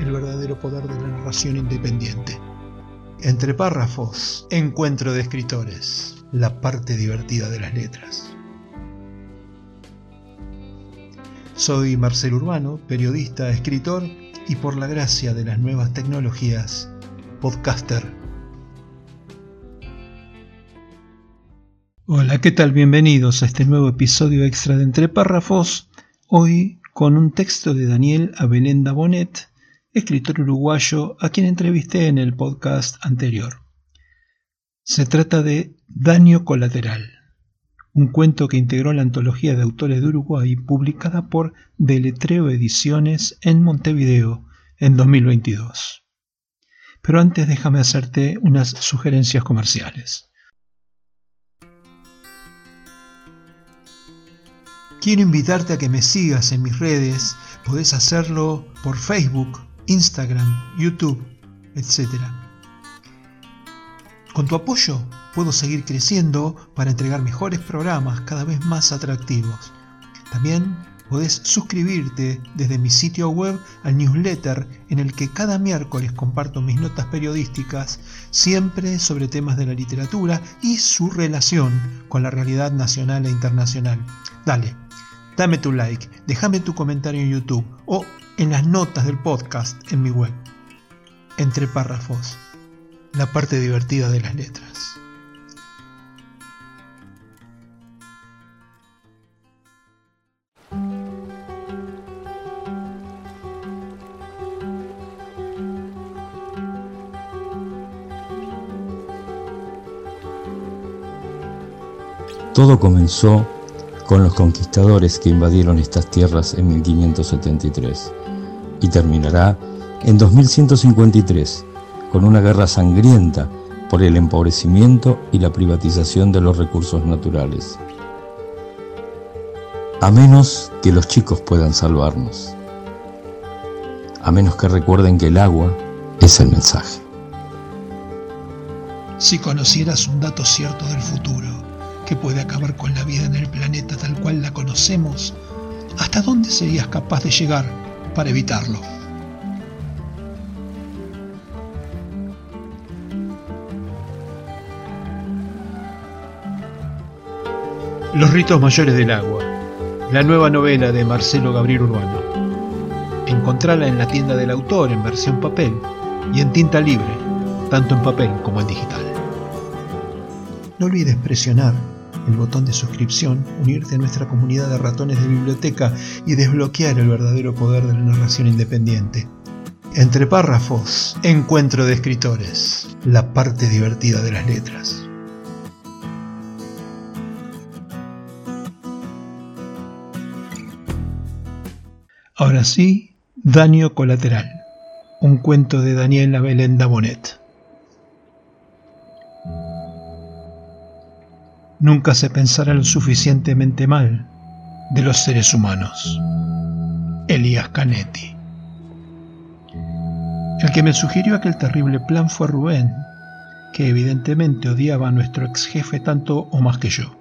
el verdadero poder de la narración independiente. Entre párrafos, encuentro de escritores, la parte divertida de las letras. Soy Marcel Urbano, periodista, escritor y por la gracia de las nuevas tecnologías, podcaster. Hola, ¿qué tal? Bienvenidos a este nuevo episodio extra de Entre Párrafos, hoy con un texto de Daniel Abelenda Bonet escritor uruguayo a quien entrevisté en el podcast anterior. Se trata de Daño Colateral, un cuento que integró la antología de autores de Uruguay publicada por Deletreo Ediciones en Montevideo en 2022. Pero antes déjame hacerte unas sugerencias comerciales. Quiero invitarte a que me sigas en mis redes. Podés hacerlo por Facebook Instagram, YouTube, etc. Con tu apoyo puedo seguir creciendo para entregar mejores programas cada vez más atractivos. También podés suscribirte desde mi sitio web al newsletter en el que cada miércoles comparto mis notas periodísticas, siempre sobre temas de la literatura y su relación con la realidad nacional e internacional. Dale, dame tu like, déjame tu comentario en YouTube o en las notas del podcast en mi web. Entre párrafos, la parte divertida de las letras. Todo comenzó con los conquistadores que invadieron estas tierras en 1573 y terminará en 2153 con una guerra sangrienta por el empobrecimiento y la privatización de los recursos naturales. A menos que los chicos puedan salvarnos. A menos que recuerden que el agua es el mensaje. Si conocieras un dato cierto del futuro, que puede acabar con la vida en el planeta tal cual la conocemos, ¿hasta dónde serías capaz de llegar para evitarlo? Los ritos mayores del agua, la nueva novela de Marcelo Gabriel Urbano. Encontrala en la tienda del autor en versión papel y en tinta libre, tanto en papel como en digital. No olvides presionar el botón de suscripción, unirte a nuestra comunidad de ratones de biblioteca y desbloquear el verdadero poder de la narración independiente. Entre párrafos, encuentro de escritores, la parte divertida de las letras. Ahora sí, Daño Colateral, un cuento de Daniela Belenda Bonet. Nunca se pensará lo suficientemente mal de los seres humanos. Elías Canetti. El que me sugirió aquel terrible plan fue Rubén, que evidentemente odiaba a nuestro ex jefe tanto o más que yo.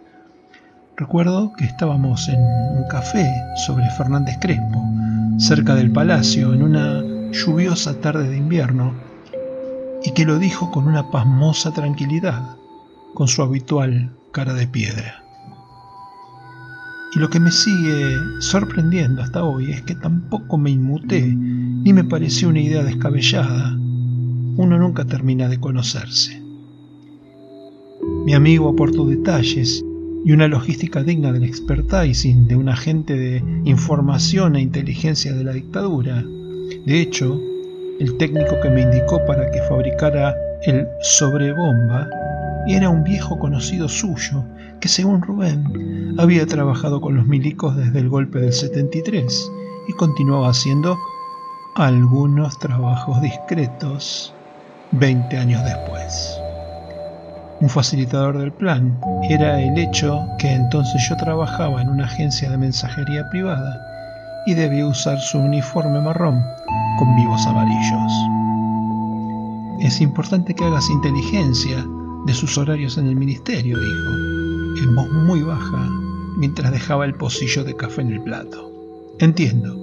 Recuerdo que estábamos en un café sobre Fernández Crespo, cerca del palacio, en una lluviosa tarde de invierno, y que lo dijo con una pasmosa tranquilidad, con su habitual cara de piedra. Y lo que me sigue sorprendiendo hasta hoy es que tampoco me inmuté ni me pareció una idea descabellada. Uno nunca termina de conocerse. Mi amigo aportó detalles y una logística digna del expertising de un agente de información e inteligencia de la dictadura. De hecho, el técnico que me indicó para que fabricara el sobrebomba era un viejo conocido suyo, que según Rubén había trabajado con los milicos desde el golpe del 73 y continuaba haciendo algunos trabajos discretos 20 años después. Un facilitador del plan era el hecho que entonces yo trabajaba en una agencia de mensajería privada y debía usar su uniforme marrón con vivos amarillos. Es importante que hagas inteligencia de sus horarios en el ministerio, dijo, en voz muy baja, mientras dejaba el pocillo de café en el plato. Entiendo.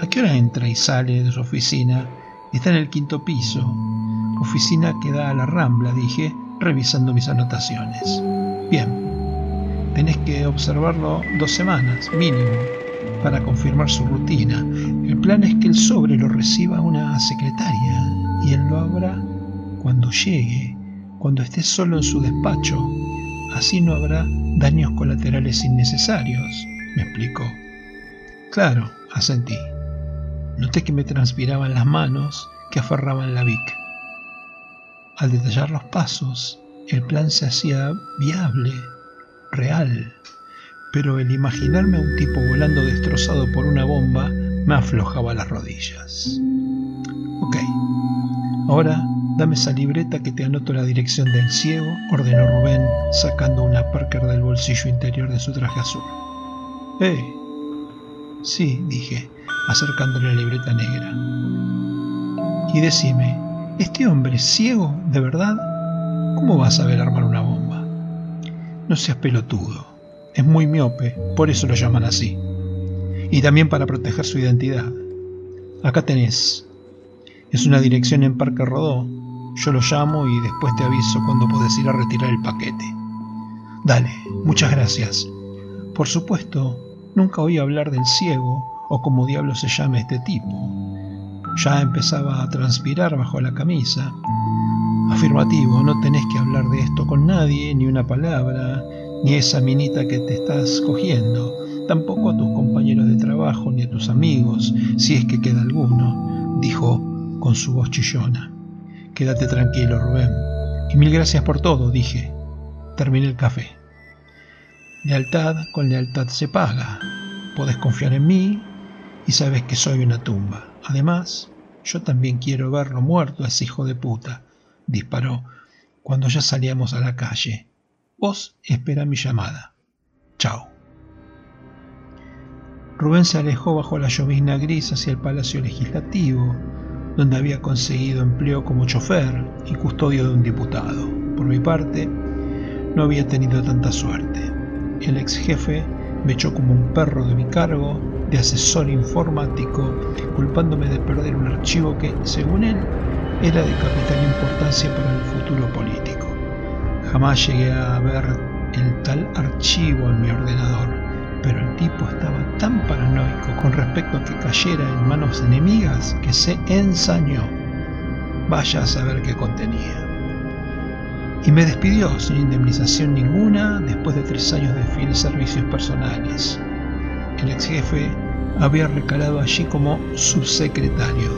¿A qué hora entra y sale de su oficina? Está en el quinto piso. Oficina que da a la rambla, dije, revisando mis anotaciones. Bien, tenés que observarlo dos semanas, mínimo, para confirmar su rutina. El plan es que el sobre lo reciba una secretaria y él lo abra cuando llegue, cuando esté solo en su despacho. Así no habrá daños colaterales innecesarios, me explicó. Claro, asentí. Noté que me transpiraban las manos que aferraban la Vic. Al detallar los pasos, el plan se hacía viable, real, pero el imaginarme a un tipo volando destrozado por una bomba me aflojaba las rodillas. Ok, ahora dame esa libreta que te anoto la dirección del ciego, ordenó Rubén, sacando una Parker del bolsillo interior de su traje azul. ¡Eh! Sí, dije, acercándole la libreta negra. Y decime, ¿Este hombre es ciego, de verdad? ¿Cómo va a saber armar una bomba? No seas pelotudo. Es muy miope, por eso lo llaman así. Y también para proteger su identidad. Acá tenés. Es una dirección en Parque Rodó. Yo lo llamo y después te aviso cuando podés ir a retirar el paquete. Dale, muchas gracias. Por supuesto, nunca oí hablar del ciego o como diablo se llame este tipo. Ya empezaba a transpirar bajo la camisa. Afirmativo, no tenés que hablar de esto con nadie, ni una palabra, ni esa minita que te estás cogiendo, tampoco a tus compañeros de trabajo, ni a tus amigos, si es que queda alguno, dijo con su voz chillona. Quédate tranquilo, Rubén. Y mil gracias por todo, dije. Terminé el café. Lealtad con lealtad se paga. Podés confiar en mí y sabes que soy una tumba. Además, yo también quiero verlo muerto a ese hijo de puta, disparó cuando ya salíamos a la calle. Vos espera mi llamada. Chao. Rubén se alejó bajo la llovizna gris hacia el Palacio Legislativo, donde había conseguido empleo como chofer y custodio de un diputado. Por mi parte, no había tenido tanta suerte. El ex jefe me echó como un perro de mi cargo de asesor informático, culpándome de perder un archivo que, según él, era de capital importancia para el futuro político. Jamás llegué a ver el tal archivo en mi ordenador, pero el tipo estaba tan paranoico con respecto a que cayera en manos enemigas que se ensañó. Vaya a saber qué contenía. Y me despidió sin indemnización ninguna después de tres años de fieles servicios personales. El ex jefe había recalado allí como subsecretario,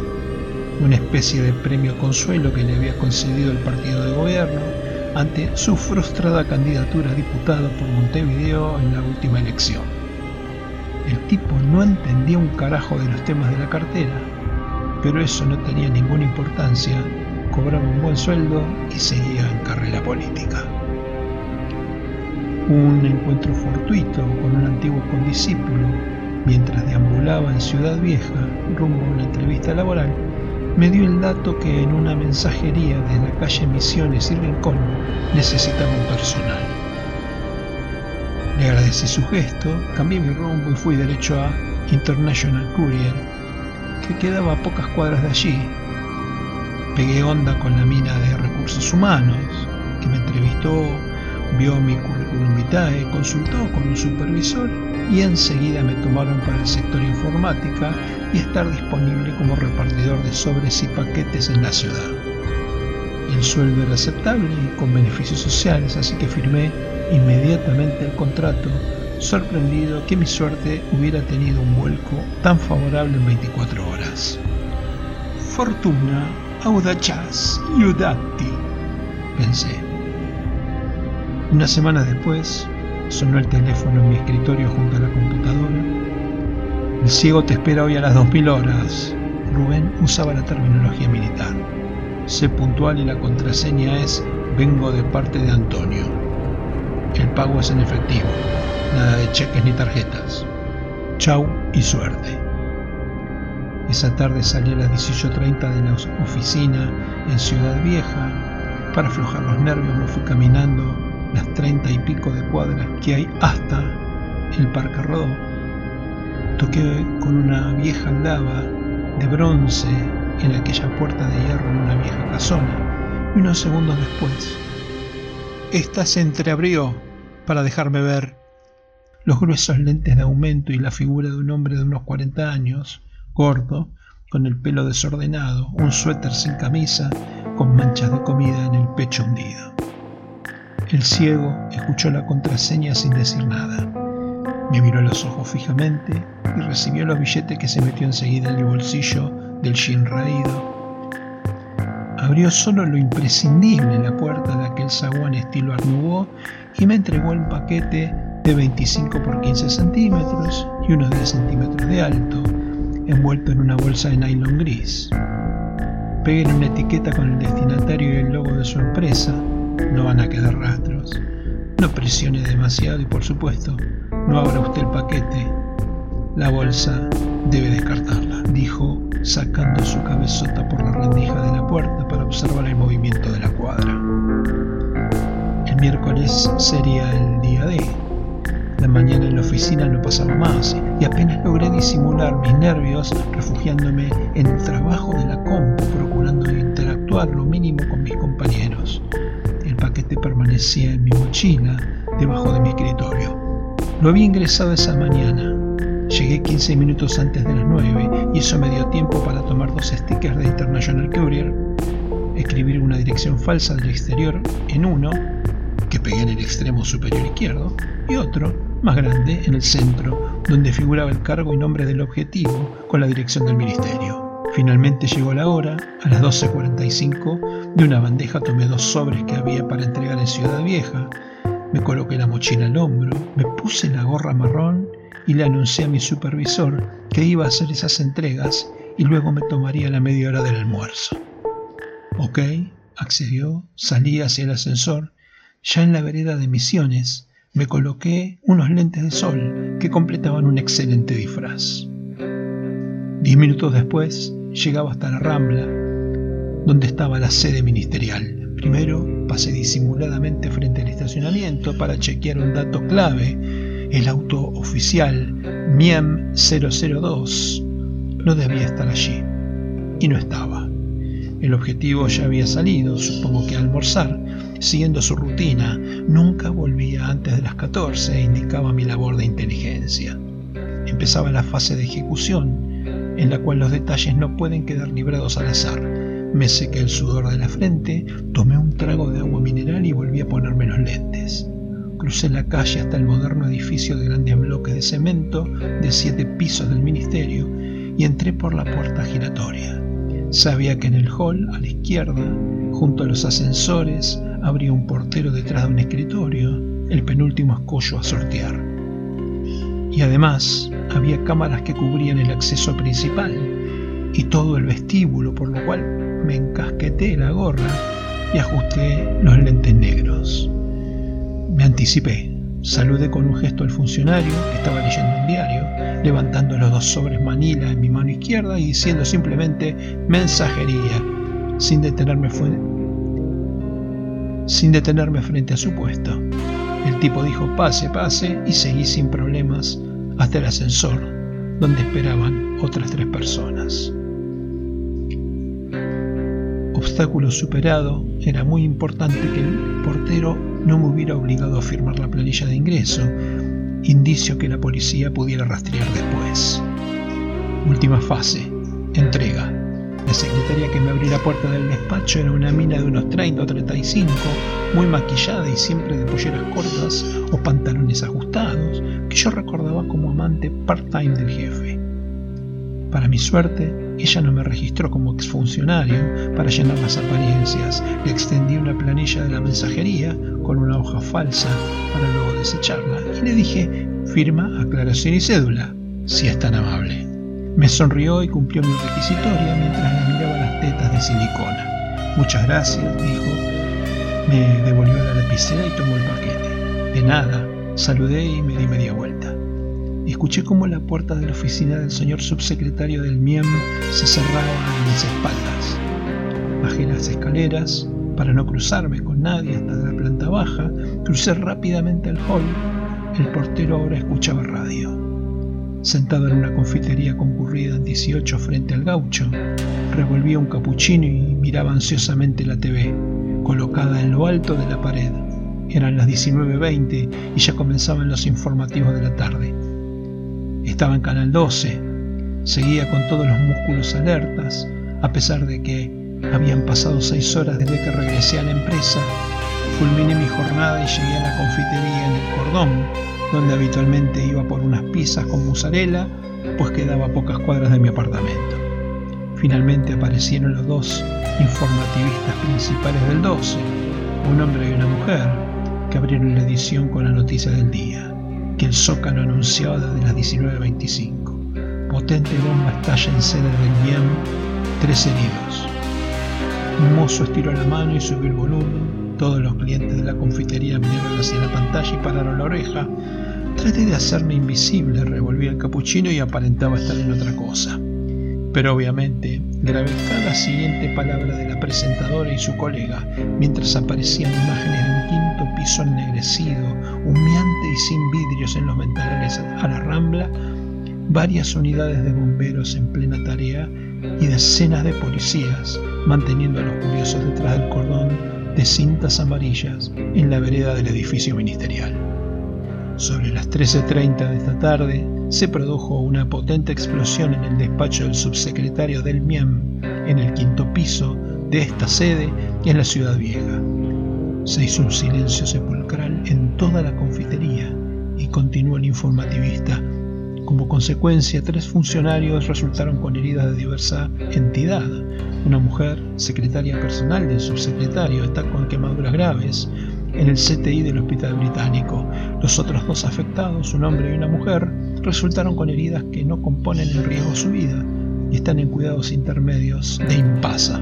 una especie de premio consuelo que le había concedido el partido de gobierno ante su frustrada candidatura a diputado por Montevideo en la última elección. El tipo no entendía un carajo de los temas de la cartera, pero eso no tenía ninguna importancia, cobraba un buen sueldo y seguía en carrera política. Un encuentro fortuito con un antiguo condiscípulo mientras deambulaba en Ciudad Vieja rumbo a una entrevista laboral, me dio el dato que en una mensajería de la calle Misiones y Rincón necesitaba un personal. Le agradecí su gesto, cambié mi rumbo y fui derecho a International Courier, que quedaba a pocas cuadras de allí. Pegué onda con la mina de recursos humanos, que me entrevistó, vio mi currículum vitae, consultó con un supervisor y enseguida me tomaron para el sector informática y estar disponible como repartidor de sobres y paquetes en la ciudad. El sueldo era aceptable y con beneficios sociales, así que firmé inmediatamente el contrato, sorprendido que mi suerte hubiera tenido un vuelco tan favorable en 24 horas. Fortuna audachas iudati, pensé. Una semana después, sonó el teléfono en mi escritorio junto a la computadora. El ciego te espera hoy a las 2000 horas, Rubén usaba la terminología militar. Sé puntual y la contraseña es vengo de parte de Antonio. El pago es en efectivo, nada de cheques ni tarjetas. Chau y suerte. Esa tarde salí a las 18.30 de la oficina en Ciudad Vieja. Para aflojar los nervios me fui caminando las treinta y pico de cuadras que hay hasta el Parque Rodó. Toqué con una vieja aldaba de bronce en aquella puerta de hierro en una vieja casona y unos segundos después, esta se entreabrió para dejarme ver los gruesos lentes de aumento y la figura de un hombre de unos 40 años, gordo, con el pelo desordenado, un suéter sin camisa, con manchas de comida en el pecho hundido. El ciego escuchó la contraseña sin decir nada. Me miró los ojos fijamente y recibió los billetes que se metió enseguida en el bolsillo del jean raído. Abrió solo lo imprescindible la puerta de aquel zaguán estilo Art y me entregó el paquete de 25 por 15 centímetros y unos 10 centímetros de alto, envuelto en una bolsa de nylon gris. Pegué una etiqueta con el destinatario y el logo de su empresa, no van a quedar rastros. No presione demasiado y por supuesto, no abra usted el paquete. La bolsa debe descartarla, dijo, sacando su cabezota por la rendija de la puerta para observar el movimiento de la cuadra. El miércoles sería el día de la mañana en la oficina no pasaba más y apenas logré disimular mis nervios refugiándome en el trabajo de la compu, procurando interactuar lo mínimo con mis compañeros. Paquete permanecía en mi mochila, debajo de mi escritorio. Lo había ingresado esa mañana. Llegué 15 minutos antes de las 9 y eso me dio tiempo para tomar dos stickers de International Courier, escribir una dirección falsa del exterior en uno, que pegué en el extremo superior izquierdo, y otro más grande en el centro, donde figuraba el cargo y nombre del objetivo con la dirección del ministerio. Finalmente llegó la hora, a las 12.45, de una bandeja tomé dos sobres que había para entregar en Ciudad Vieja, me coloqué la mochila al hombro, me puse la gorra marrón y le anuncié a mi supervisor que iba a hacer esas entregas y luego me tomaría la media hora del almuerzo. Ok, accedió, salí hacia el ascensor, ya en la vereda de Misiones, me coloqué unos lentes de sol que completaban un excelente disfraz. Diez minutos después llegaba hasta la Rambla, donde estaba la sede ministerial. Primero pasé disimuladamente frente al estacionamiento para chequear un dato clave. El auto oficial MIEM 002 no debía estar allí y no estaba. El objetivo ya había salido, supongo que a almorzar, siguiendo su rutina, nunca volvía antes de las 14 e indicaba mi labor de inteligencia. Empezaba la fase de ejecución, en la cual los detalles no pueden quedar librados al azar. Me sequé el sudor de la frente, tomé un trago de agua mineral y volví a ponerme los lentes. Crucé la calle hasta el moderno edificio de grandes bloques de cemento de siete pisos del ministerio y entré por la puerta giratoria. Sabía que en el hall, a la izquierda, junto a los ascensores, habría un portero detrás de un escritorio, el penúltimo escollo a sortear. Y además había cámaras que cubrían el acceso principal y todo el vestíbulo, por lo cual me encasqueté la gorra y ajusté los lentes negros. Me anticipé, saludé con un gesto al funcionario que estaba leyendo un diario, levantando los dos sobres manila en mi mano izquierda y diciendo simplemente mensajería, sin detenerme sin detenerme frente a su puesto. El tipo dijo pase, pase y seguí sin problemas hasta el ascensor, donde esperaban otras tres personas. Obstáculo superado, era muy importante que el portero no me hubiera obligado a firmar la planilla de ingreso, indicio que la policía pudiera rastrear después. Última fase, entrega. La secretaria que me abrió la puerta del despacho era una mina de unos 30 o 35, muy maquillada y siempre de polleras cortas o pantalones ajustados, que yo recordaba como amante part-time del jefe. Para mi suerte, ella no me registró como exfuncionario para llenar las apariencias. Le extendí una planilla de la mensajería con una hoja falsa para luego desecharla y le dije, firma, aclaración y cédula, si es tan amable. Me sonrió y cumplió mi requisitoria mientras le miraba las tetas de silicona. Muchas gracias, dijo. Me devolvió la lapicera y tomó el paquete. De nada, saludé y me di media vuelta. Escuché cómo la puerta de la oficina del señor subsecretario del MIEM se cerraba a mis espaldas. Bajé las escaleras para no cruzarme con nadie hasta la planta baja, crucé rápidamente al hall. El portero ahora escuchaba radio. Sentado en una confitería concurrida en 18 frente al gaucho, revolvía un capuchino y miraba ansiosamente la TV, colocada en lo alto de la pared. Eran las 19.20 y ya comenzaban los informativos de la tarde. Estaba en Canal 12. Seguía con todos los músculos alertas, a pesar de que habían pasado seis horas desde que regresé a la empresa. Culminé mi jornada y llegué a la confitería en el cordón, donde habitualmente iba por unas pizzas con mozzarella, pues quedaba a pocas cuadras de mi apartamento. Finalmente aparecieron los dos informativistas principales del 12, un hombre y una mujer, que abrieron la edición con la noticia del día, que el Zócalo anunciaba desde las 19.25. Potente bomba estalla en sede del bien, tres heridos. Un mozo estiró la mano y subió el volumen. Todos los clientes de la confitería miraron hacia la pantalla y pararon la oreja, Traté de hacerme invisible, revolví el capuchino y aparentaba estar en otra cosa. Pero obviamente grabé cada siguiente palabra de la presentadora y su colega mientras aparecían imágenes de un quinto piso ennegrecido, humeante y sin vidrios en los ventanales a la rambla, varias unidades de bomberos en plena tarea y decenas de policías manteniendo a los curiosos detrás del cordón de cintas amarillas en la vereda del edificio ministerial. Sobre las 13.30 de esta tarde se produjo una potente explosión en el despacho del subsecretario del MIEM en el quinto piso de esta sede en la ciudad vieja. Se hizo un silencio sepulcral en toda la confitería y continuó el informativista. Como consecuencia, tres funcionarios resultaron con heridas de diversa entidad. Una mujer, secretaria personal del subsecretario, está con quemaduras graves en el CTI del Hospital Británico. Los otros dos afectados, un hombre y una mujer, resultaron con heridas que no componen en riesgo su vida y están en cuidados intermedios de impasa.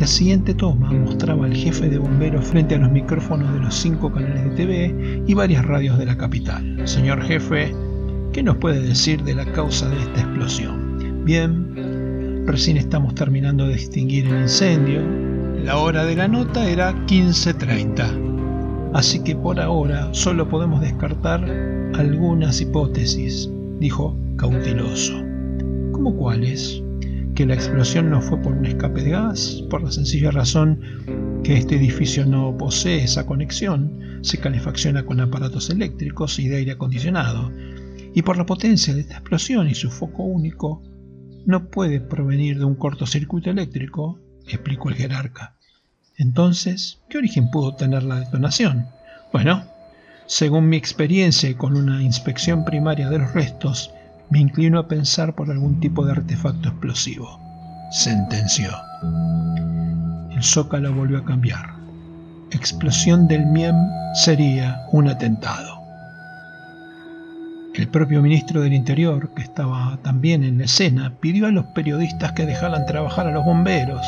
La siguiente toma mostraba al jefe de bomberos frente a los micrófonos de los cinco canales de TV y varias radios de la capital. Señor jefe, ¿qué nos puede decir de la causa de esta explosión? Bien, recién estamos terminando de extinguir el incendio, la hora de la nota era 15.30, así que por ahora solo podemos descartar algunas hipótesis, dijo cauteloso. ¿Cómo cuáles? Que la explosión no fue por un escape de gas, por la sencilla razón que este edificio no posee esa conexión, se calefacciona con aparatos eléctricos y de aire acondicionado, y por la potencia de esta explosión y su foco único, no puede provenir de un cortocircuito eléctrico, explicó el jerarca. Entonces, ¿qué origen pudo tener la detonación? Bueno, según mi experiencia con una inspección primaria de los restos, me inclino a pensar por algún tipo de artefacto explosivo. Sentenció. El zócalo volvió a cambiar. Explosión del MIEM sería un atentado. El propio ministro del Interior, que estaba también en la escena, pidió a los periodistas que dejaran trabajar a los bomberos,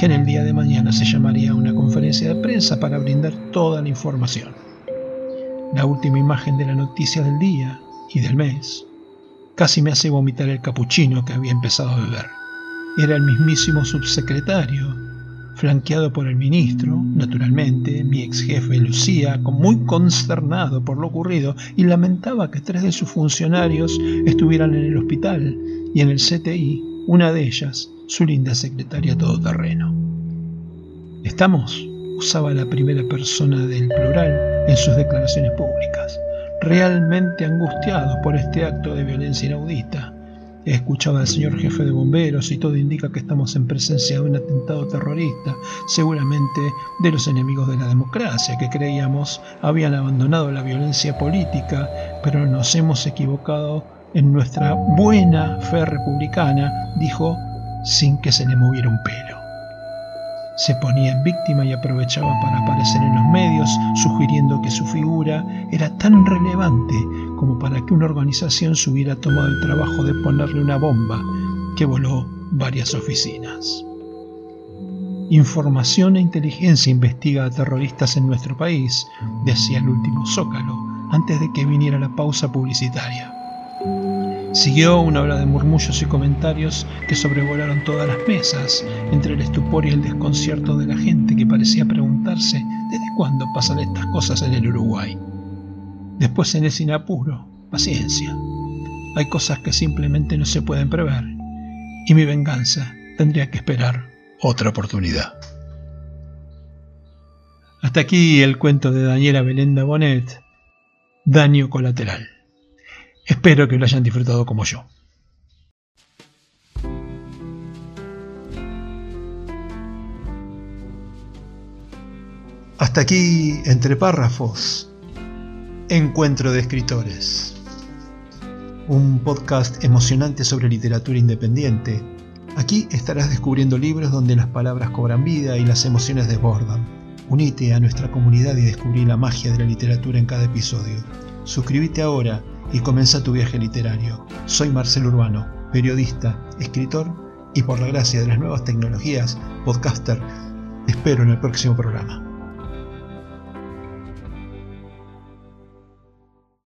que en el día de mañana se llamaría una conferencia de prensa para brindar toda la información. La última imagen de la noticia del día y del mes casi me hace vomitar el capuchino que había empezado a beber. Era el mismísimo subsecretario, flanqueado por el ministro, naturalmente, mi ex jefe Lucía, muy consternado por lo ocurrido, y lamentaba que tres de sus funcionarios estuvieran en el hospital y en el CTI, una de ellas, su linda secretaria todoterreno. ¿Estamos? usaba la primera persona del plural en sus declaraciones públicas, realmente angustiados por este acto de violencia inaudita He escuchado al señor jefe de bomberos y todo indica que estamos en presencia de un atentado terrorista, seguramente de los enemigos de la democracia, que creíamos habían abandonado la violencia política, pero nos hemos equivocado en nuestra buena fe republicana, dijo sin que se le moviera un pelo. Se ponía en víctima y aprovechaba para aparecer en los medios, sugiriendo que su figura era tan relevante como para que una organización se hubiera tomado el trabajo de ponerle una bomba que voló varias oficinas. Información e inteligencia investiga a terroristas en nuestro país, decía el último zócalo, antes de que viniera la pausa publicitaria. Siguió una hora de murmullos y comentarios que sobrevolaron todas las mesas, entre el estupor y el desconcierto de la gente que parecía preguntarse desde cuándo pasan estas cosas en el Uruguay. Después en el sin apuro, paciencia. Hay cosas que simplemente no se pueden prever, y mi venganza tendría que esperar otra oportunidad. Hasta aquí el cuento de Daniela Belenda Bonet, Daño Colateral. Espero que lo hayan disfrutado como yo. Hasta aquí, entre párrafos, Encuentro de Escritores. Un podcast emocionante sobre literatura independiente Aquí estarás descubriendo libros donde las palabras cobran vida y las emociones desbordan. Unite a nuestra comunidad y descubrí la magia de la literatura en cada episodio. Suscríbete ahora y comienza tu viaje literario. Soy Marcelo Urbano, periodista, escritor y por la gracia de las nuevas tecnologías, podcaster. Te espero en el próximo programa.